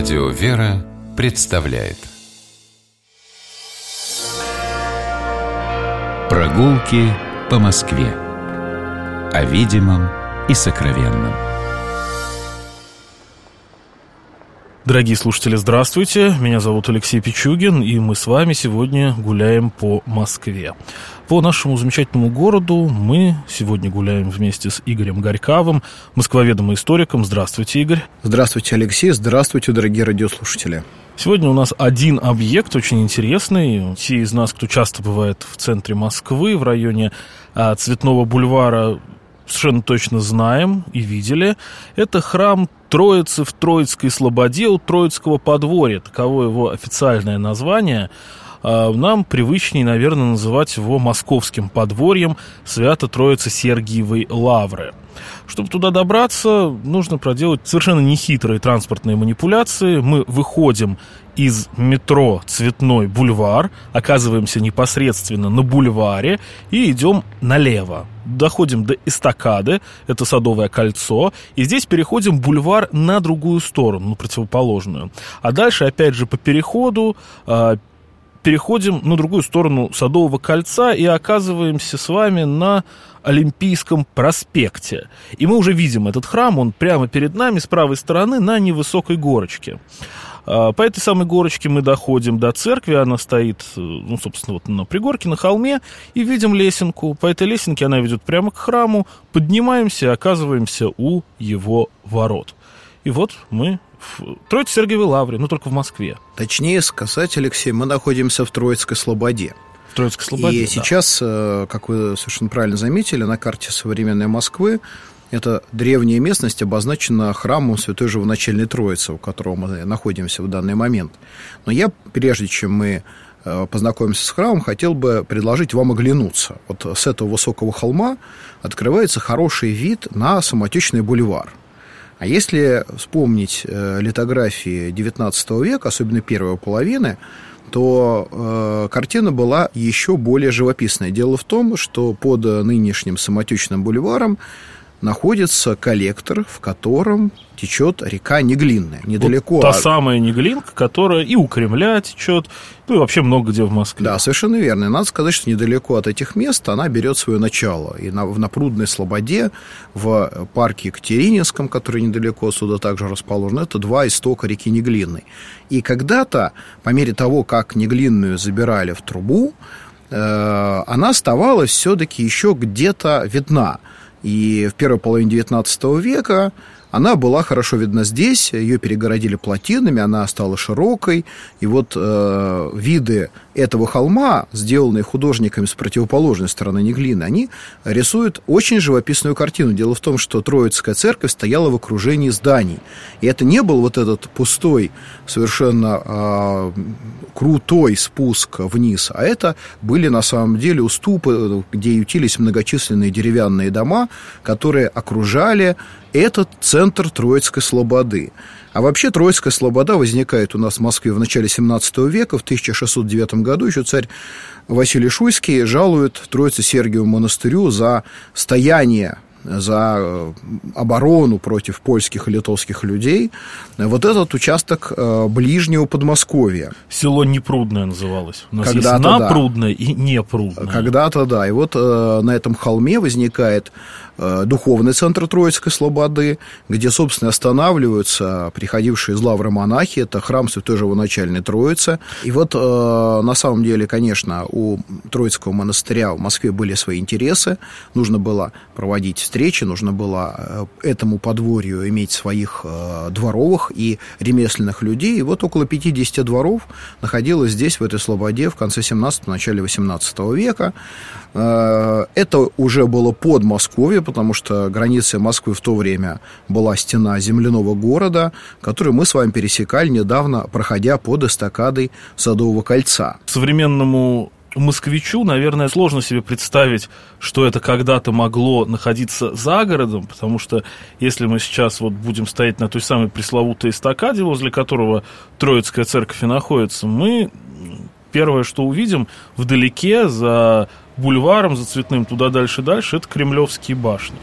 Радио «Вера» представляет Прогулки по Москве О видимом и сокровенном Дорогие слушатели, здравствуйте. Меня зовут Алексей Пичугин, и мы с вами сегодня гуляем по Москве. По нашему замечательному городу мы сегодня гуляем вместе с Игорем Горьковым, москвоведом и историком. Здравствуйте, Игорь. Здравствуйте, Алексей. Здравствуйте, дорогие радиослушатели. Сегодня у нас один объект очень интересный. Те из нас, кто часто бывает в центре Москвы, в районе а, Цветного бульвара, совершенно точно знаем и видели. Это храм Троицы в Троицкой Слободе у Троицкого подворья. Таково его официальное название. А, нам привычнее, наверное, называть его московским подворьем Свято-Троицы Сергиевой Лавры. Чтобы туда добраться, нужно проделать совершенно нехитрые транспортные манипуляции. Мы выходим из метро Цветной бульвар, оказываемся непосредственно на бульваре и идем налево. Доходим до эстакады, это Садовое кольцо, и здесь переходим бульвар на другую сторону, на противоположную. А дальше, опять же, по переходу а, переходим на другую сторону Садового кольца и оказываемся с вами на Олимпийском проспекте. И мы уже видим этот храм, он прямо перед нами с правой стороны на невысокой горочке. А, по этой самой горочке мы доходим до церкви, она стоит, э, ну, собственно, вот на пригорке, на холме, и видим лесенку. По этой лесенке она ведет прямо к храму, поднимаемся и оказываемся у его ворот. И вот мы в Троице Сергиевой Лавре, но только в Москве. Точнее сказать, Алексей, мы находимся в Троицкой Слободе. В Троицкой Слободе, И да. сейчас, э, как вы совершенно правильно заметили, на карте современной Москвы это древняя местность обозначена храмом Святой Живоначальной Троицы, у которого мы находимся в данный момент. Но я, прежде чем мы э, познакомимся с храмом, хотел бы предложить вам оглянуться. Вот с этого высокого холма открывается хороший вид на самотечный бульвар. А если вспомнить э, литографии XIX века, особенно первой половины, то э, картина была еще более живописной. Дело в том, что под нынешним самотечным бульваром находится коллектор, в котором течет река Неглинная, недалеко. Вот та от- самая Неглинка, которая и у Кремля течет, ну и вообще много где в Москве. Да, совершенно верно. И надо сказать, что недалеко от этих мест она берет свое начало. И на, в Напрудной Слободе, в парке Екатерининском, который недалеко отсюда также расположен, это два истока реки Неглинной. И когда-то, по мере того, как Неглинную забирали в трубу, э, она оставалась все-таки еще где-то видна. И в первой половине XIX века она была хорошо видна здесь, ее перегородили плотинами, она стала широкой, и вот э, виды этого холма, сделанные художниками с противоположной стороны Неглины, они рисуют очень живописную картину. Дело в том, что Троицкая церковь стояла в окружении зданий, и это не был вот этот пустой, совершенно э, крутой спуск вниз, а это были на самом деле уступы, где ютились многочисленные деревянные дома, которые окружали этот центр Троицкой Слободы. А вообще Троицкая Слобода возникает у нас в Москве в начале 17 века, в 1609 году еще царь Василий Шуйский жалует Троице Сергиеву монастырю за стояние за э, оборону против польских и литовских людей вот этот участок э, ближнего Подмосковья. Село Непрудное называлось. У нас Когда-то есть да. Напрудное и Непрудное. Когда-то, да. И вот э, на этом холме возникает э, духовный центр Троицкой Слободы, где, собственно, останавливаются приходившие из лавры монахи. Это храм Святой Живоначальной Троицы. И вот, э, на самом деле, конечно, у Троицкого монастыря в Москве были свои интересы. Нужно было проводить встречи, нужно было э, этому подворью иметь своих э, дворовых и ремесленных людей. И вот около 50 дворов находилось здесь, в этой Слободе, в конце 17 начале 18 века. Э, Это уже было под Москвой, потому что границей Москвы в то время была стена земляного города, которую мы с вами пересекали недавно, проходя под эстакадой Садового кольца. Современному москвичу, наверное, сложно себе представить, что это когда-то могло находиться за городом, потому что если мы сейчас вот будем стоять на той самой пресловутой эстакаде, возле которого Троицкая церковь и находится, мы первое, что увидим вдалеке за бульваром, за цветным, туда дальше-дальше, это кремлевские башни.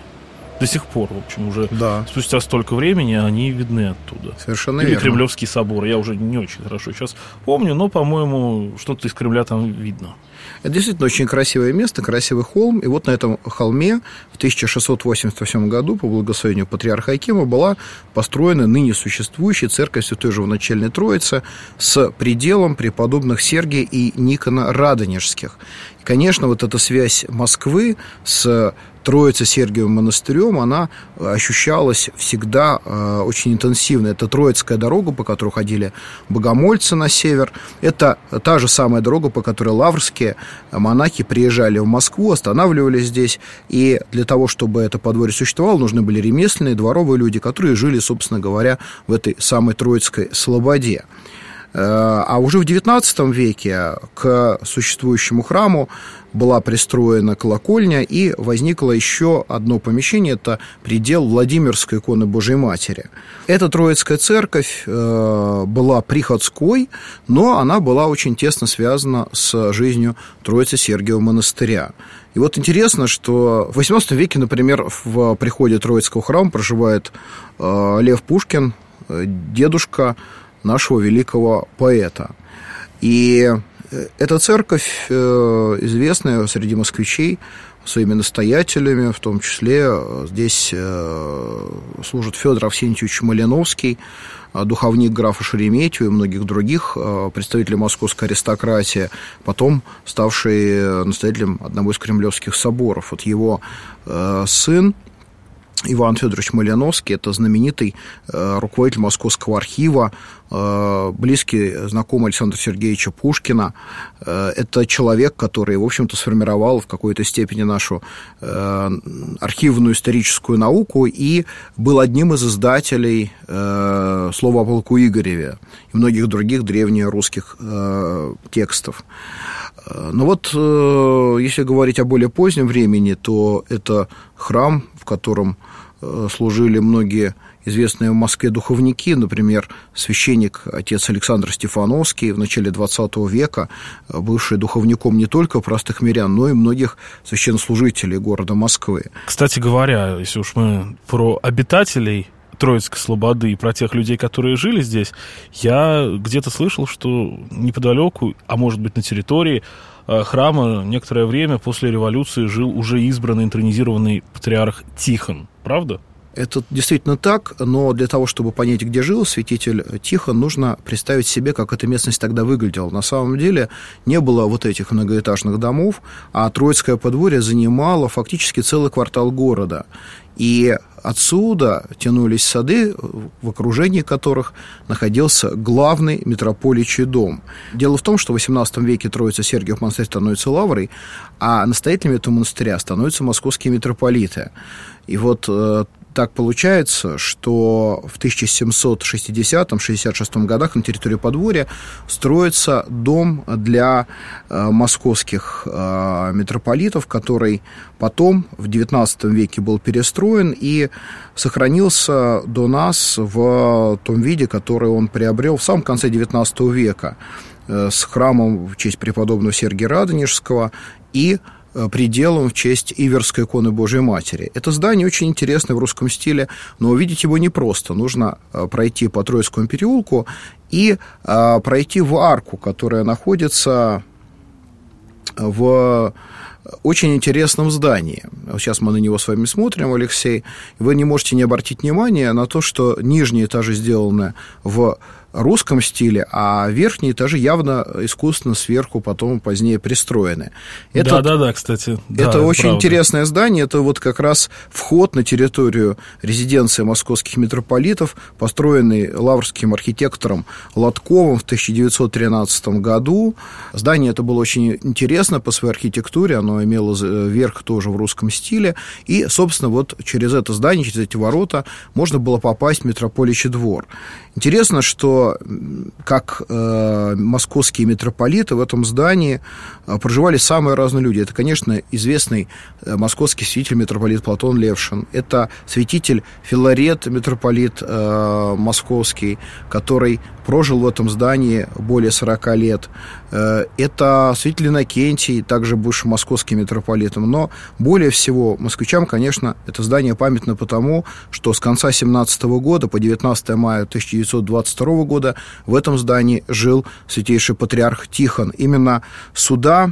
До сих пор, в общем, уже Да. спустя столько времени они видны оттуда. Совершенно Или верно. Кремлевский собор. Я уже не очень хорошо сейчас помню, но, по-моему, что-то из Кремля там видно. Это действительно очень красивое место, красивый холм. И вот на этом холме в 1688 году по благословению патриарха Акима была построена ныне существующая церковь Святой Живоначальной Троицы с пределом преподобных Сергия и Никона Радонежских. И, конечно, вот эта связь Москвы с Троица Сергиевым монастырем, она ощущалась всегда э, очень интенсивно. Это Троицкая дорога, по которой ходили богомольцы на север. Это та же самая дорога, по которой лаврские монахи приезжали в Москву, останавливались здесь. И для того, чтобы это подворье существовало, нужны были ремесленные, дворовые люди, которые жили, собственно говоря, в этой самой Троицкой слободе. А уже в XIX веке к существующему храму была пристроена колокольня, и возникло еще одно помещение, это предел Владимирской иконы Божьей Матери. Эта Троицкая церковь э, была приходской, но она была очень тесно связана с жизнью Троицы Сергиева монастыря. И вот интересно, что в XVIII веке, например, в приходе Троицкого храма проживает э, Лев Пушкин, дедушка нашего великого поэта. И эта церковь известная среди москвичей своими настоятелями, в том числе здесь служит Федор Авсентьевич Малиновский, духовник графа Шереметьева и многих других представителей московской аристократии, потом ставший настоятелем одного из кремлевских соборов. Вот его сын Иван Федорович Малиновский, это знаменитый э, руководитель Московского архива, э, близкий знакомый Александра Сергеевича Пушкина. Э, это человек, который, в общем-то, сформировал в какой-то степени нашу архивную историческую науку и был одним из издателей слова о полку Игореве и многих других древнерусских текстов. Но вот, э, если говорить о более позднем времени, то это храм, в котором служили многие известные в Москве духовники, например, священник отец Александр Стефановский в начале XX века, бывший духовником не только простых мирян, но и многих священнослужителей города Москвы. Кстати говоря, если уж мы про обитателей Троицкой Слободы и про тех людей, которые жили здесь, я где-то слышал, что неподалеку, а может быть на территории храма некоторое время после революции жил уже избранный интронизированный патриарх Тихон. Правда? Это действительно так, но для того, чтобы понять, где жил святитель Тихон, нужно представить себе, как эта местность тогда выглядела. На самом деле не было вот этих многоэтажных домов, а Троицкое подворье занимало фактически целый квартал города. И отсюда тянулись сады, в окружении которых находился главный митрополичий дом. Дело в том, что в XVIII веке Троица Сергиев монастырь становится лаврой, а настоятелями этого монастыря становятся московские митрополиты. И вот так получается, что в 1760-66 годах на территории подворья строится дом для московских митрополитов, который потом в XIX веке был перестроен и сохранился до нас в том виде, который он приобрел в самом конце XIX века с храмом в честь преподобного Сергия Радонежского и пределом в честь Иверской иконы Божьей Матери. Это здание очень интересное в русском стиле, но увидеть его непросто. Нужно пройти по Троицкому переулку и пройти в арку, которая находится в очень интересном здании. Сейчас мы на него с вами смотрим, Алексей. Вы не можете не обратить внимания на то, что нижние этажи сделаны в русском стиле, а верхние этажи явно искусственно сверху потом позднее пристроены. Это, да, да, да, кстати. Это да, очень правда. интересное здание. Это вот как раз вход на территорию резиденции московских митрополитов, построенный лаврским архитектором Лотковым в 1913 году. Здание это было очень интересно по своей архитектуре. Оно имело верх тоже в русском стиле. И, собственно, вот через это здание, через эти ворота можно было попасть в митрополичий двор. Интересно, что как э, московские митрополиты в этом здании э, проживали самые разные люди. Это, конечно, известный э, московский святитель митрополит Платон Левшин. Это святитель Филарет, митрополит э, московский, который прожил в этом здании более 40 лет. Э, это святитель Иннокентий, также бывший московским митрополитом. Но более всего москвичам, конечно, это здание памятно потому, что с конца 17 года по 19 мая 1922 года в этом здании жил святейший патриарх Тихон. Именно сюда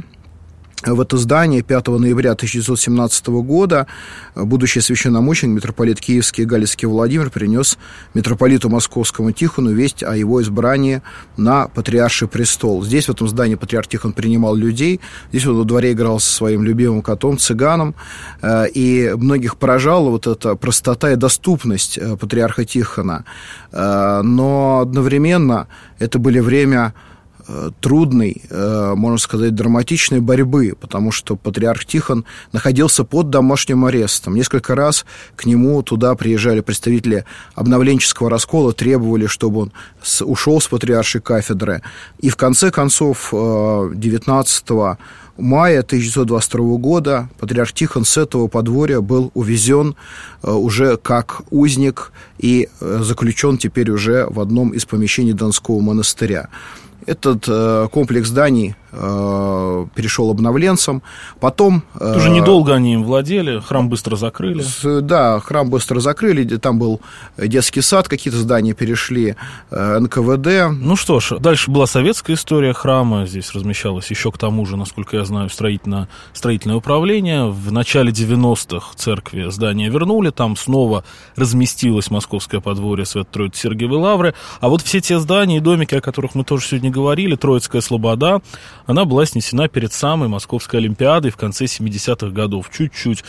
в это здание 5 ноября 1917 года будущий священномученик, митрополит Киевский и Галицкий Владимир принес митрополиту Московскому Тихону весть о его избрании на патриарший престол. Здесь, в этом здании, патриарх Тихон принимал людей. Здесь он во дворе играл со своим любимым котом, цыганом. Э, и многих поражала вот эта простота и доступность э, патриарха Тихона. Э, но одновременно это были время Э, трудной, э, можно сказать, драматичной борьбы, потому что патриарх Тихон находился под домашним арестом. Несколько раз к нему туда приезжали представители обновленческого раскола, требовали, чтобы он ушел с патриаршей кафедры. И в конце концов 19 э, мая 1922 года патриарх Тихон с этого подворья был увезен уже как узник и заключен теперь уже в одном из помещений Донского монастыря. Этот э, комплекс зданий перешел обновленцам. Потом... Э, Тоже недолго они им владели, храм быстро закрыли. Да, храм быстро закрыли, там был детский сад, какие-то здания перешли, э, НКВД. Ну что ж, дальше была советская история храма, здесь размещалось еще к тому же, насколько я знаю, строительное, строительное управление. В начале 90-х церкви здание вернули, там снова разместилось московское подворье Свято-Троицы Сергиевой Лавры, а вот все те здания и домики, о которых мы тоже сегодня говорили, Троицкая Слобода, она была снесена перед самой Московской Олимпиадой в конце 70-х годов. Чуть-чуть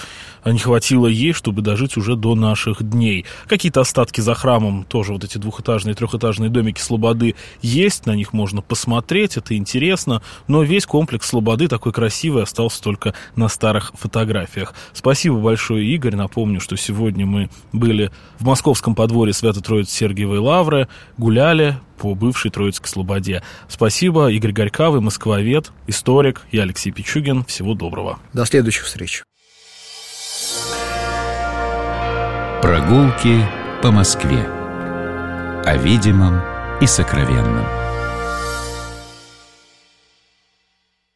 не хватило ей, чтобы дожить уже до наших дней. Какие-то остатки за храмом, тоже вот эти двухэтажные, трехэтажные домики Слободы есть, на них можно посмотреть, это интересно, но весь комплекс Слободы такой красивый остался только на старых фотографиях. Спасибо большое, Игорь. Напомню, что сегодня мы были в московском подворье Свято-Троицы Сергиевой Лавры, гуляли, по бывшей Троицкой Слободе. Спасибо, Игорь Горькавый, москвовед, историк. Я Алексей Пичугин. Всего доброго. До следующих встреч. Прогулки по Москве. О видимом и сокровенном.